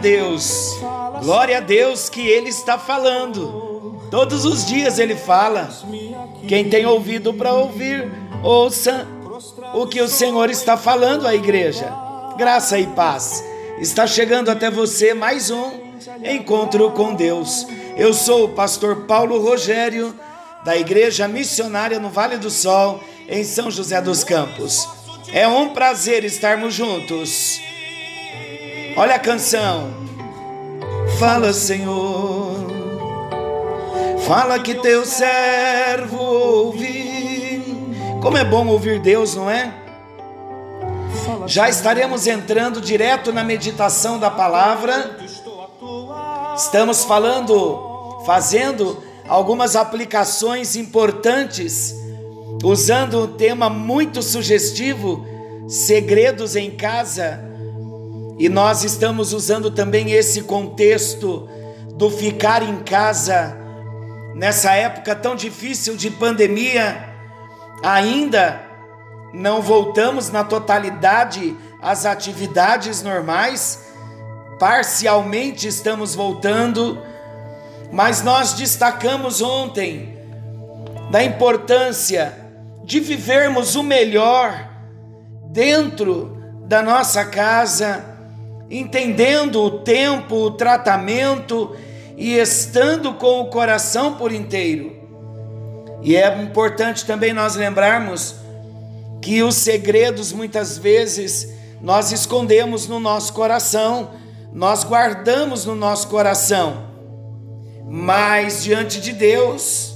Deus. Glória a Deus que Ele está falando. Todos os dias Ele fala. Quem tem ouvido para ouvir, ouça o que o Senhor está falando à igreja. Graça e paz. Está chegando até você mais um encontro com Deus. Eu sou o pastor Paulo Rogério, da Igreja Missionária no Vale do Sol, em São José dos Campos. É um prazer estarmos juntos. Olha a canção. Fala, Senhor. Fala que teu servo ouvi. Como é bom ouvir Deus, não é? Já estaremos entrando direto na meditação da palavra. Estamos falando, fazendo algumas aplicações importantes, usando um tema muito sugestivo, segredos em casa e nós estamos usando também esse contexto do ficar em casa nessa época tão difícil de pandemia. Ainda não voltamos na totalidade às atividades normais, parcialmente estamos voltando, mas nós destacamos ontem da importância de vivermos o melhor dentro da nossa casa entendendo o tempo, o tratamento e estando com o coração por inteiro. E é importante também nós lembrarmos que os segredos muitas vezes nós escondemos no nosso coração, nós guardamos no nosso coração. Mas diante de Deus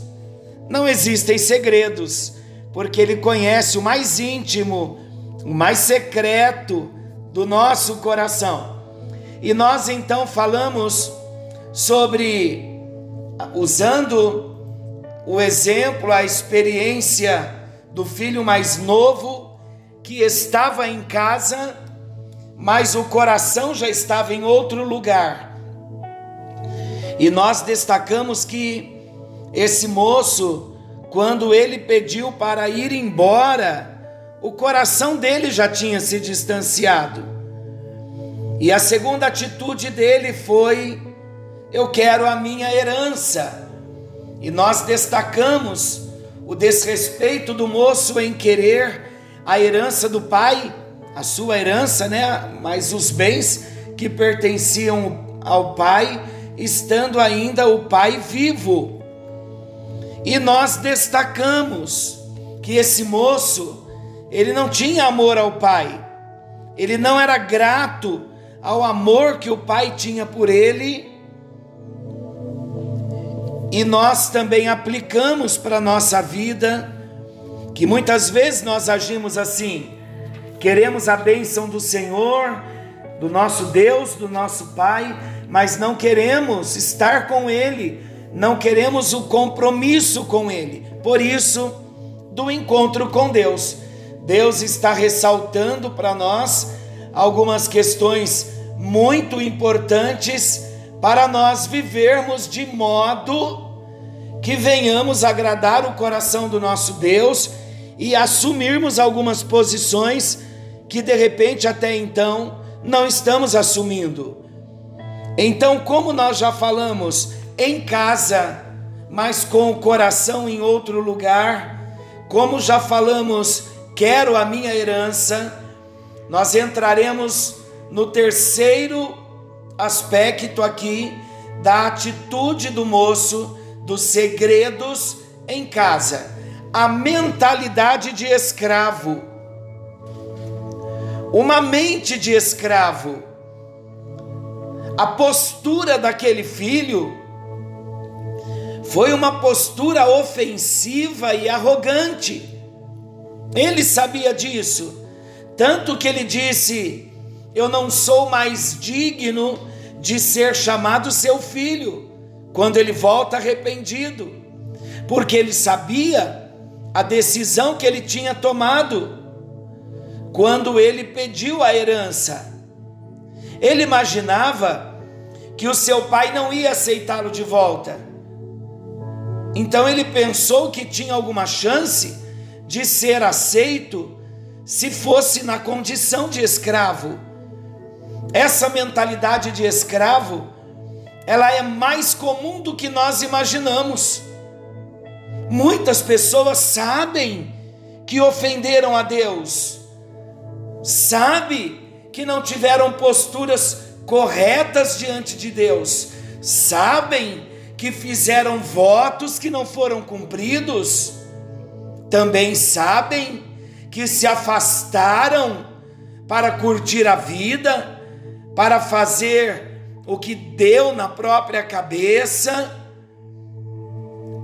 não existem segredos, porque Ele conhece o mais íntimo, o mais secreto do nosso coração. E nós então falamos sobre, usando o exemplo, a experiência do filho mais novo que estava em casa, mas o coração já estava em outro lugar. E nós destacamos que esse moço, quando ele pediu para ir embora, o coração dele já tinha se distanciado. E a segunda atitude dele foi: eu quero a minha herança. E nós destacamos o desrespeito do moço em querer a herança do pai, a sua herança, né? Mas os bens que pertenciam ao pai, estando ainda o pai vivo. E nós destacamos que esse moço ele não tinha amor ao pai, ele não era grato ao amor que o pai tinha por ele. E nós também aplicamos para a nossa vida, que muitas vezes nós agimos assim, queremos a bênção do Senhor, do nosso Deus, do nosso Pai, mas não queremos estar com Ele, não queremos o compromisso com Ele. Por isso, do encontro com Deus. Deus está ressaltando para nós algumas questões muito importantes para nós vivermos de modo que venhamos agradar o coração do nosso Deus e assumirmos algumas posições que de repente até então não estamos assumindo. Então, como nós já falamos, em casa, mas com o coração em outro lugar, como já falamos quero a minha herança, nós entraremos no terceiro aspecto aqui da atitude do moço dos segredos em casa, a mentalidade de escravo. Uma mente de escravo. A postura daquele filho foi uma postura ofensiva e arrogante. Ele sabia disso, tanto que ele disse: Eu não sou mais digno de ser chamado seu filho, quando ele volta arrependido, porque ele sabia a decisão que ele tinha tomado quando ele pediu a herança. Ele imaginava que o seu pai não ia aceitá-lo de volta. Então ele pensou que tinha alguma chance de ser aceito se fosse na condição de escravo. Essa mentalidade de escravo, ela é mais comum do que nós imaginamos. Muitas pessoas sabem que ofenderam a Deus, sabe que não tiveram posturas corretas diante de Deus, sabem que fizeram votos que não foram cumpridos, também sabem que se afastaram para curtir a vida, para fazer o que deu na própria cabeça,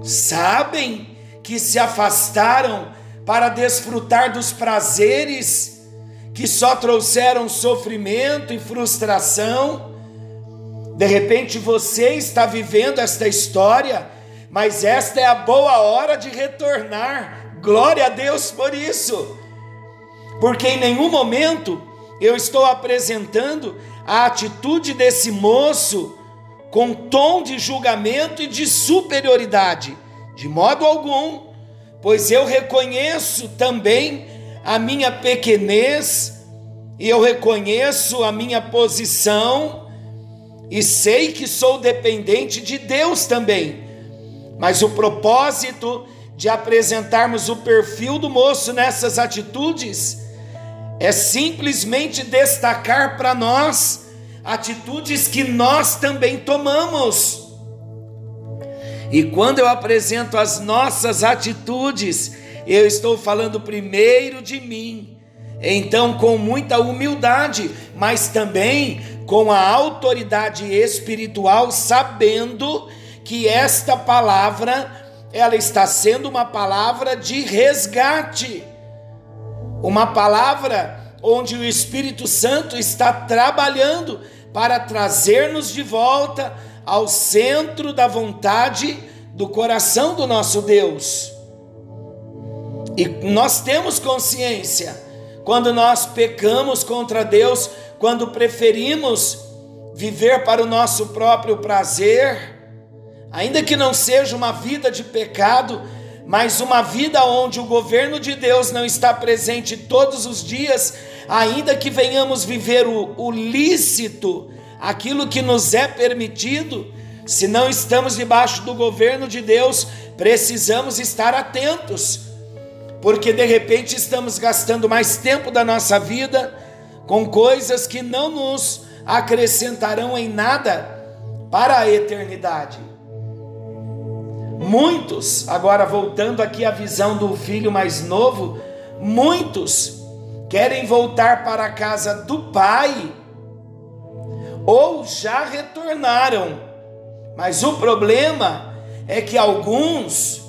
sabem que se afastaram para desfrutar dos prazeres que só trouxeram sofrimento e frustração. De repente você está vivendo esta história, mas esta é a boa hora de retornar. Glória a Deus por isso, porque em nenhum momento eu estou apresentando a atitude desse moço com tom de julgamento e de superioridade, de modo algum, pois eu reconheço também a minha pequenez e eu reconheço a minha posição e sei que sou dependente de Deus também. Mas o propósito de apresentarmos o perfil do moço nessas atitudes é simplesmente destacar para nós atitudes que nós também tomamos. E quando eu apresento as nossas atitudes, eu estou falando primeiro de mim. Então, com muita humildade, mas também com a autoridade espiritual, sabendo que esta palavra ela está sendo uma palavra de resgate. Uma palavra onde o Espírito Santo está trabalhando para trazer-nos de volta ao centro da vontade do coração do nosso Deus. E nós temos consciência quando nós pecamos contra Deus, quando preferimos viver para o nosso próprio prazer, ainda que não seja uma vida de pecado, mas uma vida onde o governo de Deus não está presente todos os dias, ainda que venhamos viver o, o lícito, aquilo que nos é permitido, se não estamos debaixo do governo de Deus, precisamos estar atentos, porque de repente estamos gastando mais tempo da nossa vida com coisas que não nos acrescentarão em nada para a eternidade. Muitos, agora voltando aqui à visão do filho mais novo, muitos querem voltar para a casa do pai ou já retornaram. Mas o problema é que alguns,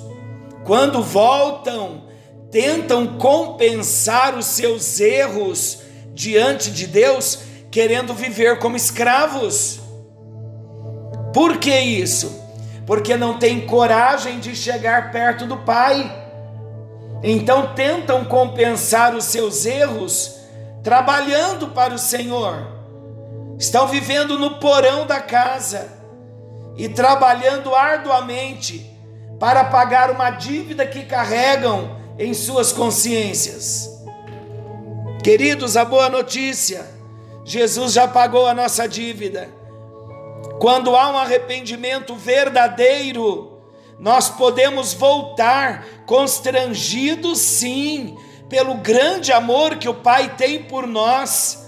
quando voltam, tentam compensar os seus erros diante de Deus, querendo viver como escravos. Por que isso? Porque não têm coragem de chegar perto do Pai. Então tentam compensar os seus erros trabalhando para o Senhor. Estão vivendo no porão da casa e trabalhando arduamente para pagar uma dívida que carregam em suas consciências. Queridos, a boa notícia: Jesus já pagou a nossa dívida. Quando há um arrependimento verdadeiro, nós podemos voltar constrangidos, sim, pelo grande amor que o Pai tem por nós,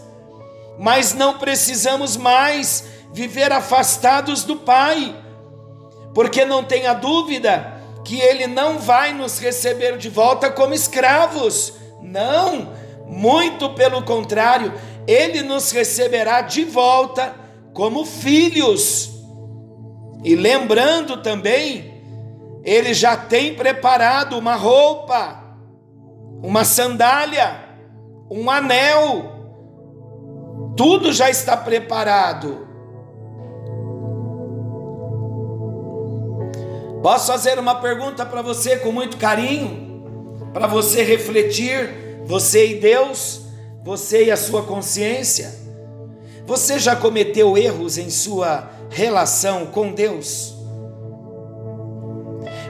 mas não precisamos mais viver afastados do Pai, porque não tenha dúvida que Ele não vai nos receber de volta como escravos, não, muito pelo contrário, Ele nos receberá de volta como filhos. E lembrando também, ele já tem preparado uma roupa, uma sandália, um anel, tudo já está preparado. Posso fazer uma pergunta para você com muito carinho, para você refletir, você e Deus, você e a sua consciência? Você já cometeu erros em sua relação com Deus?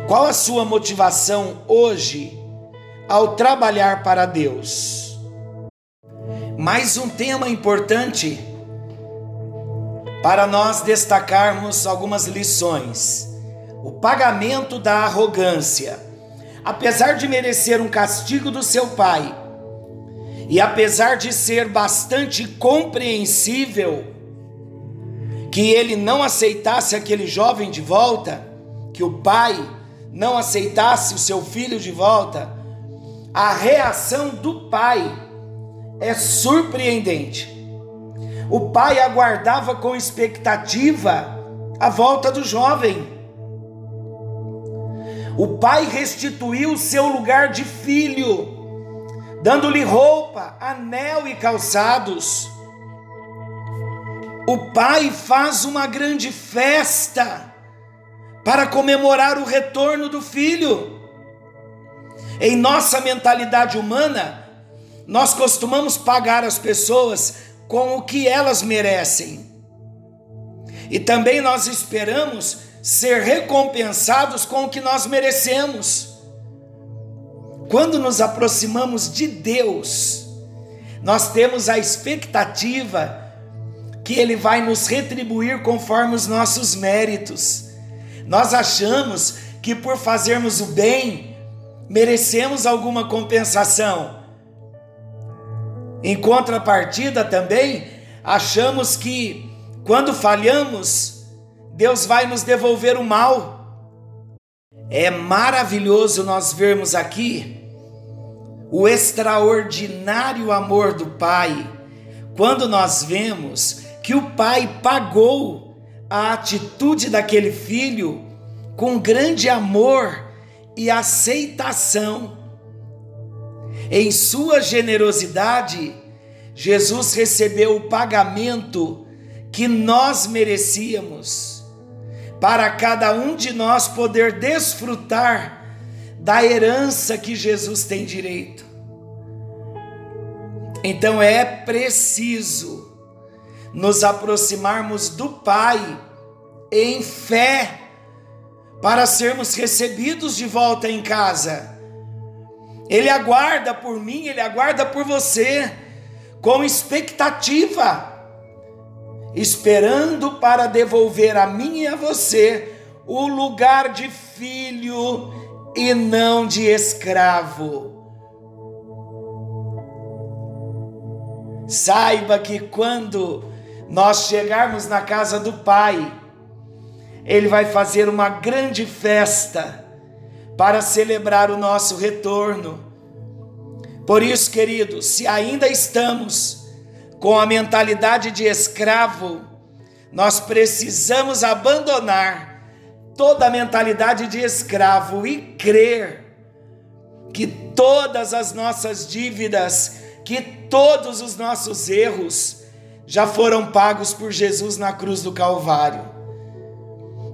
Qual a sua motivação hoje ao trabalhar para Deus? Mais um tema importante para nós destacarmos algumas lições. O pagamento da arrogância. Apesar de merecer um castigo do seu pai, e apesar de ser bastante compreensível que ele não aceitasse aquele jovem de volta, que o pai não aceitasse o seu filho de volta, a reação do pai é surpreendente. O pai aguardava com expectativa a volta do jovem. O pai restituiu o seu lugar de filho dando-lhe roupa, anel e calçados. O pai faz uma grande festa para comemorar o retorno do filho. Em nossa mentalidade humana, nós costumamos pagar as pessoas com o que elas merecem. E também nós esperamos ser recompensados com o que nós merecemos. Quando nos aproximamos de Deus, nós temos a expectativa que Ele vai nos retribuir conforme os nossos méritos. Nós achamos que por fazermos o bem, merecemos alguma compensação. Em contrapartida, também achamos que quando falhamos, Deus vai nos devolver o mal. É maravilhoso nós vermos aqui o extraordinário amor do Pai, quando nós vemos que o Pai pagou a atitude daquele filho com grande amor e aceitação. Em sua generosidade, Jesus recebeu o pagamento que nós merecíamos para cada um de nós poder desfrutar da herança que Jesus tem direito. Então é preciso nos aproximarmos do Pai em fé para sermos recebidos de volta em casa. Ele aguarda por mim, ele aguarda por você com expectativa esperando para devolver a mim e a você o lugar de filho e não de escravo. Saiba que quando nós chegarmos na casa do Pai, Ele vai fazer uma grande festa para celebrar o nosso retorno. Por isso, queridos, se ainda estamos com a mentalidade de escravo, nós precisamos abandonar toda a mentalidade de escravo e crer que todas as nossas dívidas, que todos os nossos erros já foram pagos por Jesus na cruz do Calvário.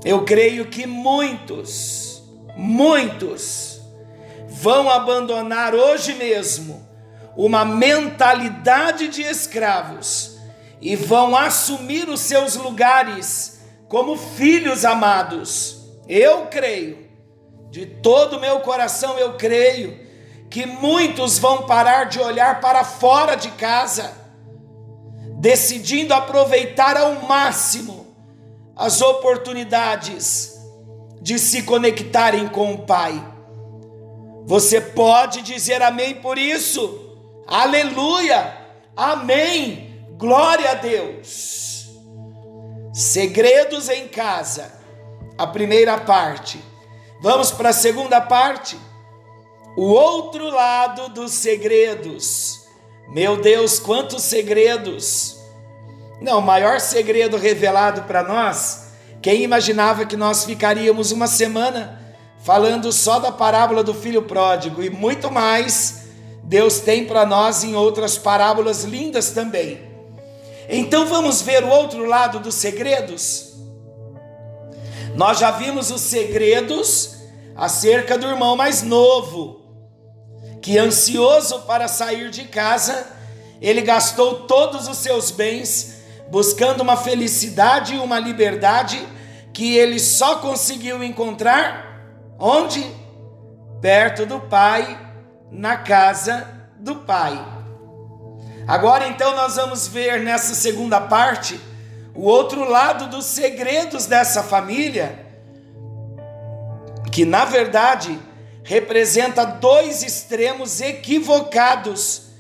Eu creio que muitos, muitos vão abandonar hoje mesmo uma mentalidade de escravos e vão assumir os seus lugares como filhos amados. Eu creio, de todo o meu coração eu creio, que muitos vão parar de olhar para fora de casa, decidindo aproveitar ao máximo as oportunidades de se conectarem com o Pai. Você pode dizer amém por isso? Aleluia! Amém! Glória a Deus! Segredos em casa, a primeira parte. Vamos para a segunda parte. O outro lado dos segredos. Meu Deus, quantos segredos! Não, o maior segredo revelado para nós, quem imaginava que nós ficaríamos uma semana falando só da parábola do filho pródigo e muito mais Deus tem para nós em outras parábolas lindas também. Então vamos ver o outro lado dos segredos? Nós já vimos os segredos acerca do irmão mais novo, que ansioso para sair de casa, ele gastou todos os seus bens buscando uma felicidade e uma liberdade que ele só conseguiu encontrar onde? Perto do pai, na casa do pai. Agora então nós vamos ver nessa segunda parte o outro lado dos segredos dessa família, que na verdade representa dois extremos equivocados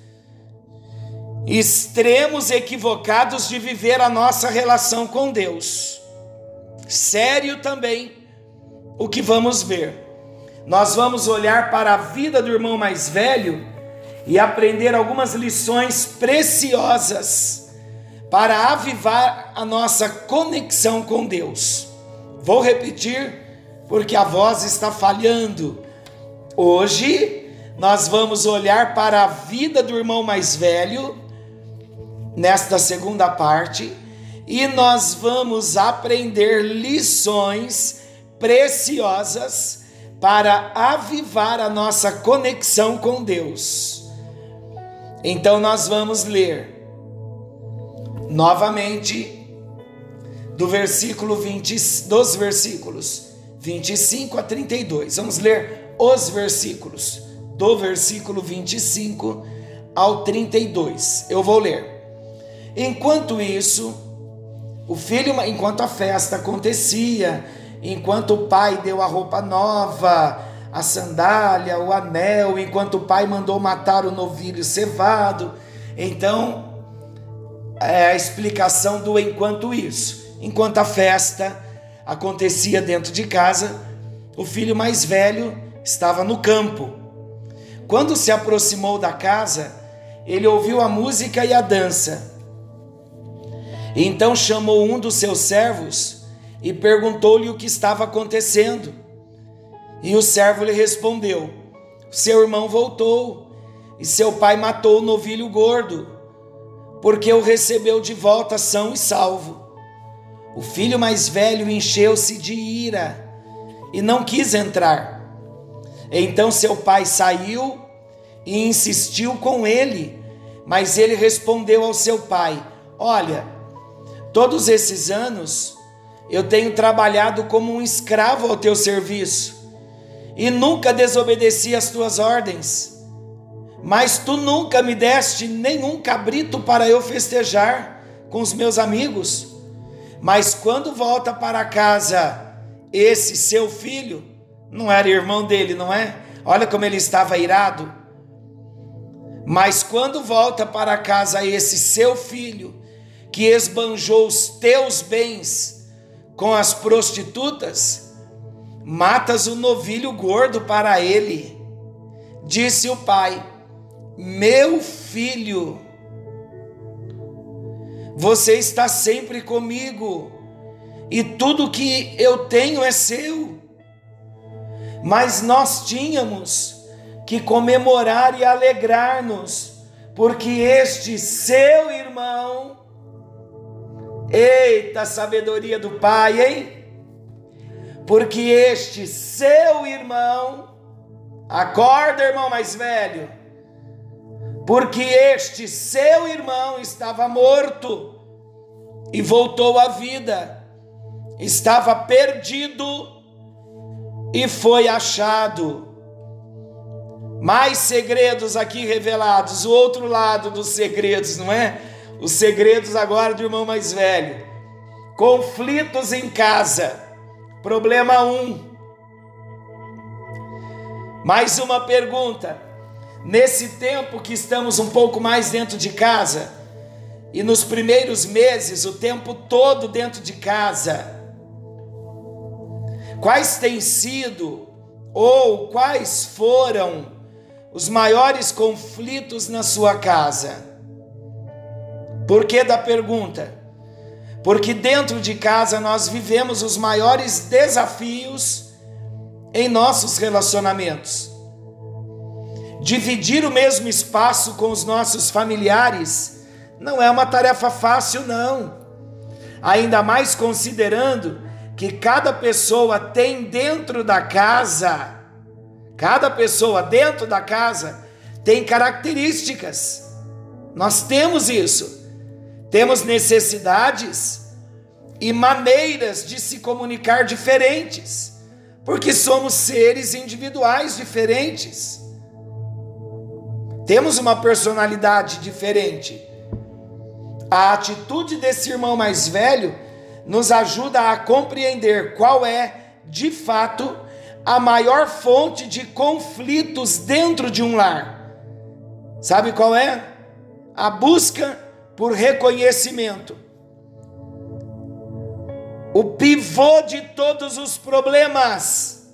extremos equivocados de viver a nossa relação com Deus. Sério também o que vamos ver. Nós vamos olhar para a vida do irmão mais velho e aprender algumas lições preciosas para avivar a nossa conexão com Deus. Vou repetir porque a voz está falhando. Hoje nós vamos olhar para a vida do irmão mais velho nesta segunda parte e nós vamos aprender lições preciosas para avivar a nossa conexão com Deus. Então nós vamos ler novamente do versículo 20, dos versículos 25 a 32. Vamos ler os versículos do versículo 25 ao 32. Eu vou ler. Enquanto isso, o filho, enquanto a festa acontecia, enquanto o pai deu a roupa nova, a sandália, o anel, enquanto o pai mandou matar o novilho cevado. Então, é a explicação do enquanto isso. Enquanto a festa acontecia dentro de casa, o filho mais velho estava no campo. Quando se aproximou da casa, ele ouviu a música e a dança. Então chamou um dos seus servos e perguntou-lhe o que estava acontecendo. E o servo lhe respondeu: Seu irmão voltou e seu pai matou o novilho gordo, porque o recebeu de volta são e salvo. O filho mais velho encheu-se de ira e não quis entrar. Então seu pai saiu e insistiu com ele, mas ele respondeu ao seu pai: Olha, Todos esses anos eu tenho trabalhado como um escravo ao teu serviço e nunca desobedeci às tuas ordens. Mas tu nunca me deste nenhum cabrito para eu festejar com os meus amigos. Mas quando volta para casa esse seu filho, não era irmão dele, não é? Olha como ele estava irado. Mas quando volta para casa esse seu filho, que esbanjou os teus bens com as prostitutas, matas o novilho gordo para ele. Disse o pai: Meu filho, você está sempre comigo, e tudo que eu tenho é seu. Mas nós tínhamos que comemorar e alegrar-nos, porque este seu irmão Eita sabedoria do Pai, hein? Porque este seu irmão, acorda, irmão mais velho, porque este seu irmão estava morto e voltou à vida, estava perdido e foi achado. Mais segredos aqui revelados, o outro lado dos segredos, não é? Os segredos agora do irmão mais velho. Conflitos em casa. Problema 1. Um. Mais uma pergunta. Nesse tempo que estamos um pouco mais dentro de casa, e nos primeiros meses, o tempo todo dentro de casa, quais têm sido ou quais foram os maiores conflitos na sua casa? Por que da pergunta? Porque dentro de casa nós vivemos os maiores desafios em nossos relacionamentos. Dividir o mesmo espaço com os nossos familiares não é uma tarefa fácil, não. Ainda mais considerando que cada pessoa tem dentro da casa, cada pessoa dentro da casa tem características. Nós temos isso. Temos necessidades e maneiras de se comunicar diferentes, porque somos seres individuais diferentes. Temos uma personalidade diferente. A atitude desse irmão mais velho nos ajuda a compreender qual é, de fato, a maior fonte de conflitos dentro de um lar. Sabe qual é? A busca por reconhecimento. O pivô de todos os problemas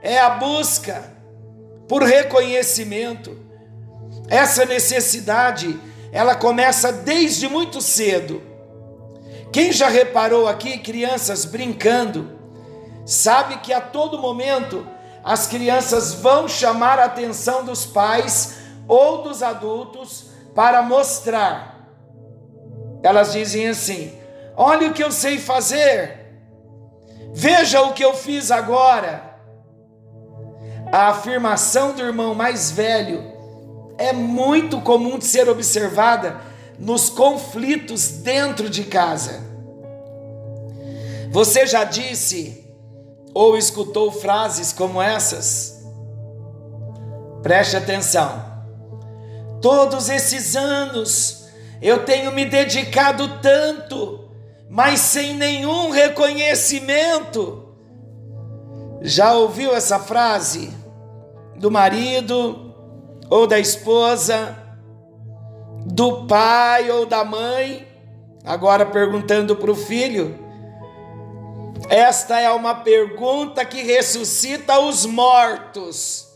é a busca por reconhecimento. Essa necessidade, ela começa desde muito cedo. Quem já reparou aqui crianças brincando, sabe que a todo momento as crianças vão chamar a atenção dos pais ou dos adultos para mostrar elas dizem assim: Olha o que eu sei fazer, veja o que eu fiz agora. A afirmação do irmão mais velho é muito comum de ser observada nos conflitos dentro de casa. Você já disse ou escutou frases como essas? Preste atenção. Todos esses anos eu tenho me dedicado tanto, mas sem nenhum reconhecimento. Já ouviu essa frase do marido ou da esposa, do pai ou da mãe? Agora perguntando para o filho. Esta é uma pergunta que ressuscita os mortos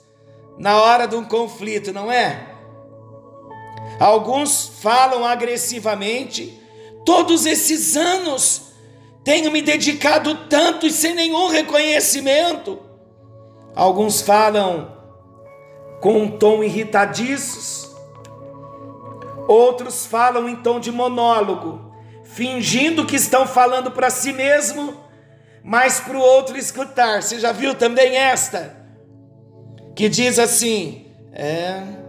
na hora de um conflito, não é? Alguns falam agressivamente. Todos esses anos tenho me dedicado tanto e sem nenhum reconhecimento. Alguns falam com um tom irritadiços. Outros falam em tom de monólogo, fingindo que estão falando para si mesmo, mas para o outro escutar. Você já viu também esta? Que diz assim: é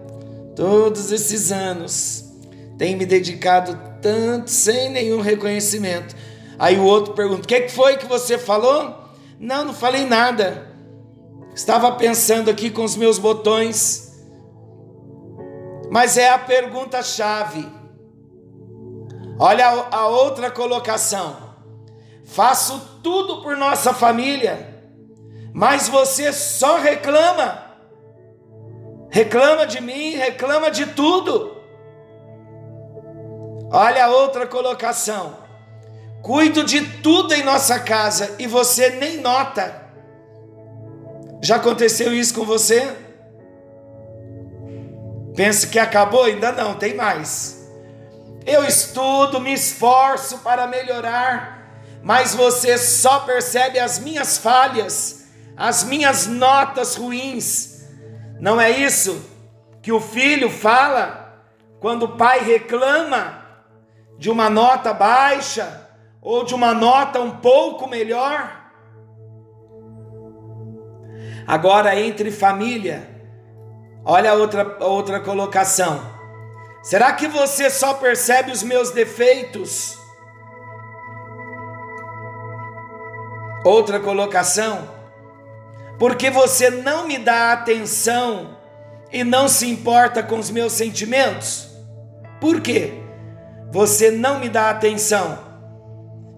Todos esses anos tenho me dedicado tanto sem nenhum reconhecimento. Aí o outro pergunta: O que foi que você falou? Não, não falei nada. Estava pensando aqui com os meus botões. Mas é a pergunta-chave. Olha a outra colocação. Faço tudo por nossa família, mas você só reclama reclama de mim, reclama de tudo. Olha a outra colocação. Cuido de tudo em nossa casa e você nem nota. Já aconteceu isso com você? Pensa que acabou? Ainda não, tem mais. Eu estudo, me esforço para melhorar, mas você só percebe as minhas falhas, as minhas notas ruins não é isso que o filho fala quando o pai reclama de uma nota baixa ou de uma nota um pouco melhor? Agora, entre família, olha a outra, a outra colocação. Será que você só percebe os meus defeitos? Outra colocação porque você não me dá atenção e não se importa com os meus sentimentos? Por quê? Você não me dá atenção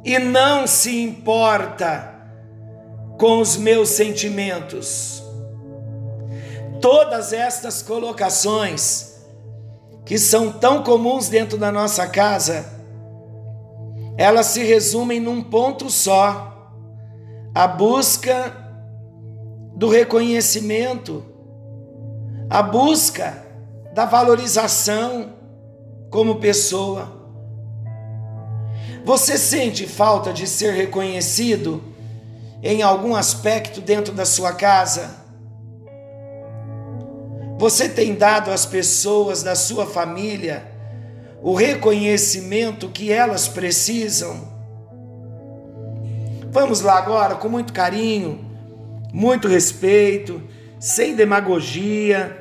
e não se importa com os meus sentimentos. Todas estas colocações que são tão comuns dentro da nossa casa, elas se resumem num ponto só: a busca do reconhecimento, a busca da valorização como pessoa. Você sente falta de ser reconhecido em algum aspecto dentro da sua casa? Você tem dado às pessoas da sua família o reconhecimento que elas precisam? Vamos lá agora, com muito carinho, muito respeito, sem demagogia,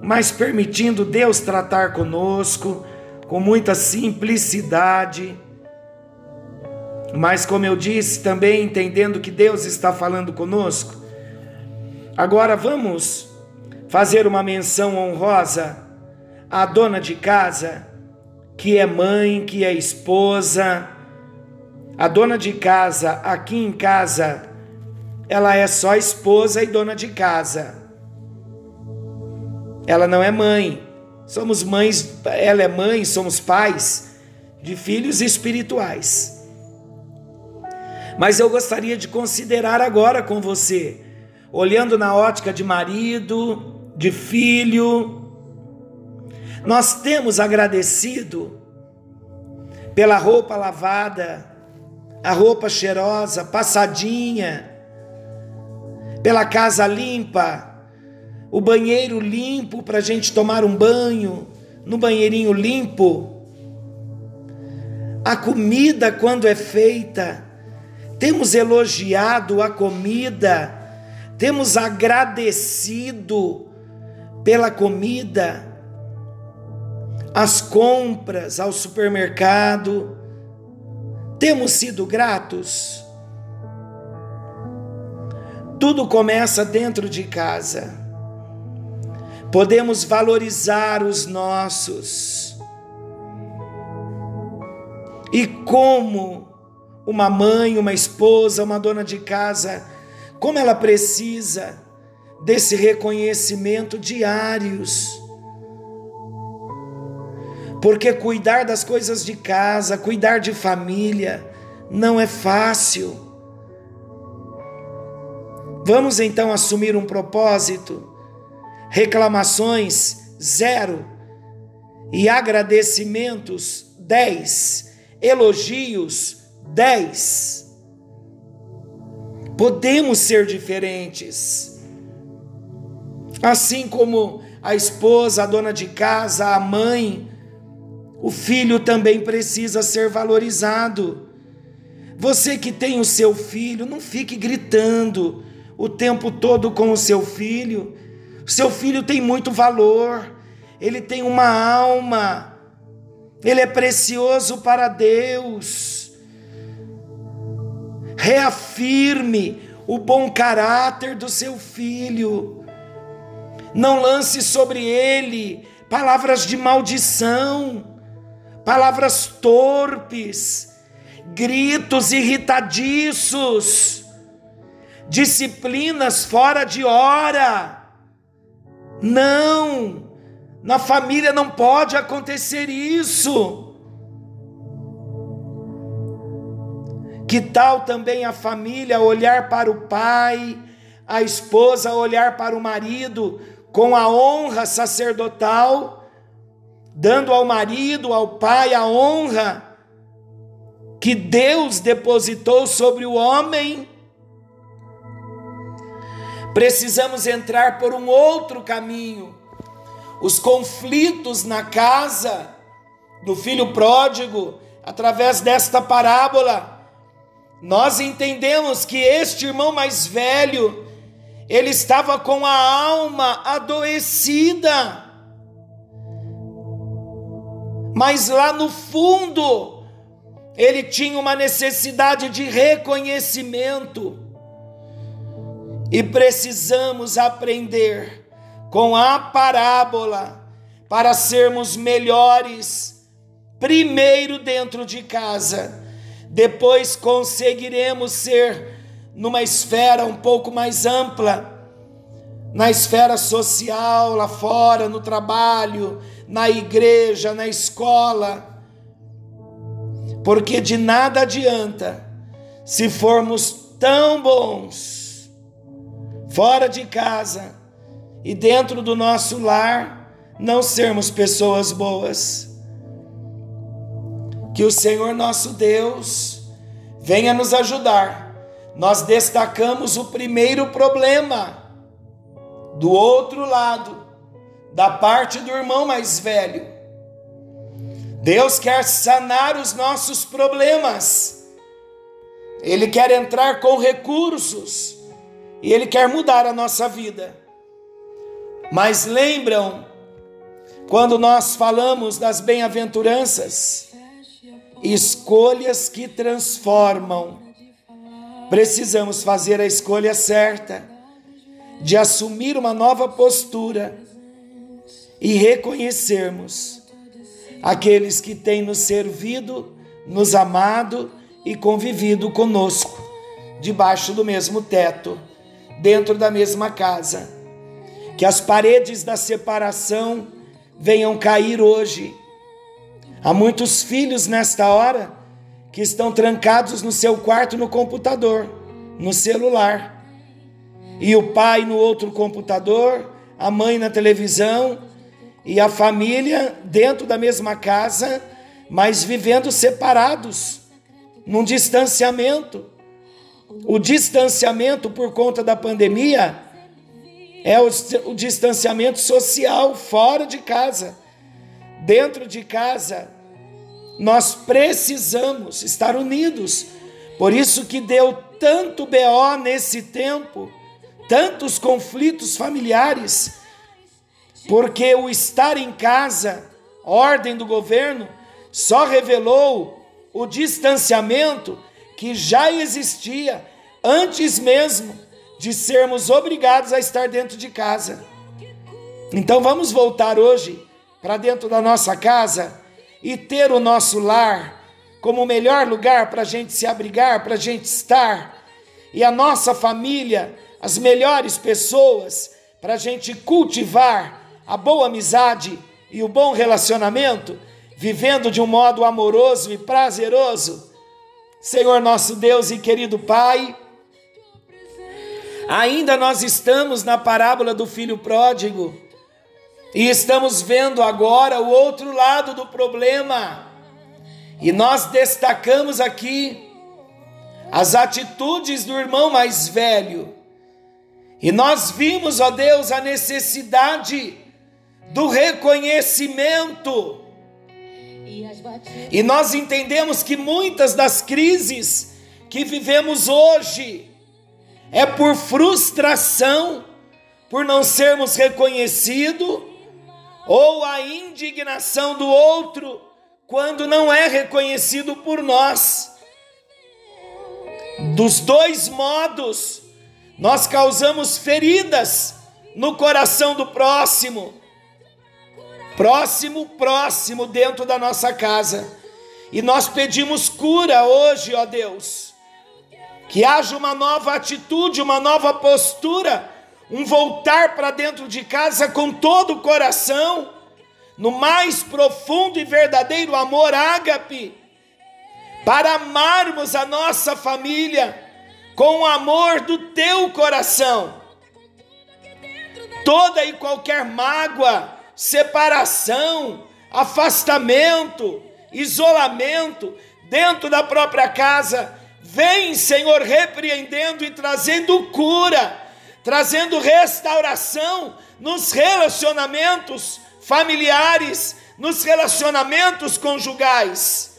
mas permitindo Deus tratar conosco com muita simplicidade. Mas, como eu disse, também entendendo que Deus está falando conosco. Agora vamos fazer uma menção honrosa à dona de casa, que é mãe, que é esposa. A dona de casa, aqui em casa, ela é só esposa e dona de casa. Ela não é mãe. Somos mães, ela é mãe, somos pais de filhos espirituais. Mas eu gostaria de considerar agora com você, olhando na ótica de marido, de filho, nós temos agradecido pela roupa lavada, a roupa cheirosa, passadinha, pela casa limpa, o banheiro limpo para a gente tomar um banho, no banheirinho limpo. A comida, quando é feita, temos elogiado a comida, temos agradecido pela comida, as compras ao supermercado, temos sido gratos. Tudo começa dentro de casa podemos valorizar os nossos. E como uma mãe, uma esposa, uma dona de casa, como ela precisa desse reconhecimento diários. Porque cuidar das coisas de casa, cuidar de família, não é fácil. Vamos então assumir um propósito reclamações, zero, e agradecimentos, dez, elogios, dez. Podemos ser diferentes. Assim como a esposa, a dona de casa, a mãe, o filho também precisa ser valorizado. Você que tem o seu filho, não fique gritando o tempo todo com o seu filho. Seu filho tem muito valor, ele tem uma alma, ele é precioso para Deus. Reafirme o bom caráter do seu filho. Não lance sobre ele palavras de maldição, palavras torpes, gritos irritadiços, disciplinas fora de hora não! Na família não pode acontecer isso. Que tal também a família olhar para o pai, a esposa olhar para o marido com a honra sacerdotal, dando ao marido, ao pai a honra que Deus depositou sobre o homem? Precisamos entrar por um outro caminho. Os conflitos na casa do filho pródigo, através desta parábola, nós entendemos que este irmão mais velho, ele estava com a alma adoecida. Mas lá no fundo, ele tinha uma necessidade de reconhecimento e precisamos aprender com a parábola para sermos melhores, primeiro dentro de casa, depois conseguiremos ser numa esfera um pouco mais ampla, na esfera social, lá fora, no trabalho, na igreja, na escola. Porque de nada adianta se formos tão bons fora de casa e dentro do nosso lar, não sermos pessoas boas. Que o Senhor nosso Deus venha nos ajudar. Nós destacamos o primeiro problema, do outro lado, da parte do irmão mais velho. Deus quer sanar os nossos problemas Ele quer entrar com recursos e ele quer mudar a nossa vida. Mas lembram quando nós falamos das bem-aventuranças, escolhas que transformam. Precisamos fazer a escolha certa de assumir uma nova postura e reconhecermos aqueles que têm nos servido, nos amado e convivido conosco, debaixo do mesmo teto, dentro da mesma casa. Que as paredes da separação venham cair hoje. Há muitos filhos nesta hora que estão trancados no seu quarto no computador, no celular. E o pai no outro computador, a mãe na televisão e a família dentro da mesma casa, mas vivendo separados, num distanciamento. O distanciamento por conta da pandemia é o, o distanciamento social fora de casa. Dentro de casa, nós precisamos estar unidos. Por isso que deu tanto BO nesse tempo, tantos conflitos familiares, porque o estar em casa, ordem do governo, só revelou o distanciamento que já existia antes mesmo de sermos obrigados a estar dentro de casa. Então vamos voltar hoje para dentro da nossa casa e ter o nosso lar como o melhor lugar para a gente se abrigar, para a gente estar, e a nossa família, as melhores pessoas, para a gente cultivar a boa amizade e o bom relacionamento, vivendo de um modo amoroso e prazeroso. Senhor nosso Deus e querido Pai, Ainda nós estamos na parábola do filho pródigo e estamos vendo agora o outro lado do problema. E nós destacamos aqui as atitudes do irmão mais velho. E nós vimos, ó Deus, a necessidade do reconhecimento. E nós entendemos que muitas das crises que vivemos hoje, é por frustração, por não sermos reconhecidos, ou a indignação do outro quando não é reconhecido por nós. Dos dois modos, nós causamos feridas no coração do próximo. Próximo, próximo dentro da nossa casa. E nós pedimos cura hoje, ó Deus que haja uma nova atitude, uma nova postura, um voltar para dentro de casa com todo o coração, no mais profundo e verdadeiro amor ágape, para amarmos a nossa família com o amor do teu coração. Toda e qualquer mágoa, separação, afastamento, isolamento dentro da própria casa, Vem, Senhor, repreendendo e trazendo cura, trazendo restauração nos relacionamentos familiares, nos relacionamentos conjugais.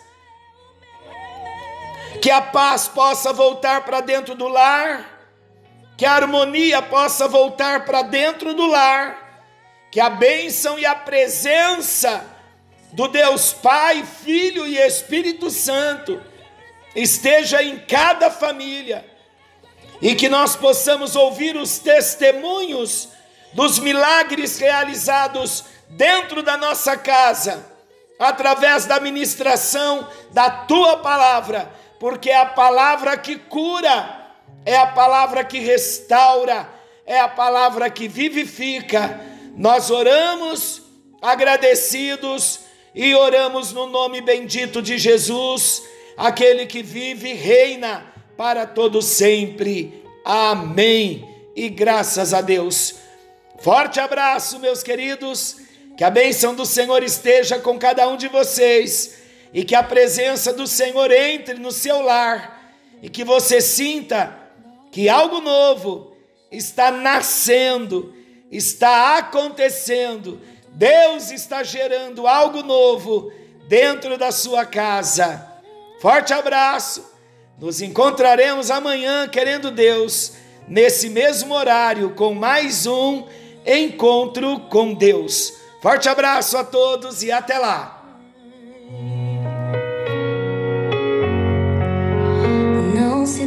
Que a paz possa voltar para dentro do lar, que a harmonia possa voltar para dentro do lar, que a bênção e a presença do Deus Pai, Filho e Espírito Santo esteja em cada família e que nós possamos ouvir os testemunhos dos milagres realizados dentro da nossa casa, através da ministração da tua palavra, porque é a palavra que cura, é a palavra que restaura, é a palavra que vivifica. Nós oramos agradecidos e oramos no nome bendito de Jesus aquele que vive e reina para todo sempre. Amém. E graças a Deus. Forte abraço, meus queridos. Que a bênção do Senhor esteja com cada um de vocês e que a presença do Senhor entre no seu lar e que você sinta que algo novo está nascendo, está acontecendo. Deus está gerando algo novo dentro da sua casa. Forte abraço, Nos encontraremos amanhã, querendo Deus, nesse mesmo horário, com mais um encontro com Deus. Forte abraço a todos e até lá! Não se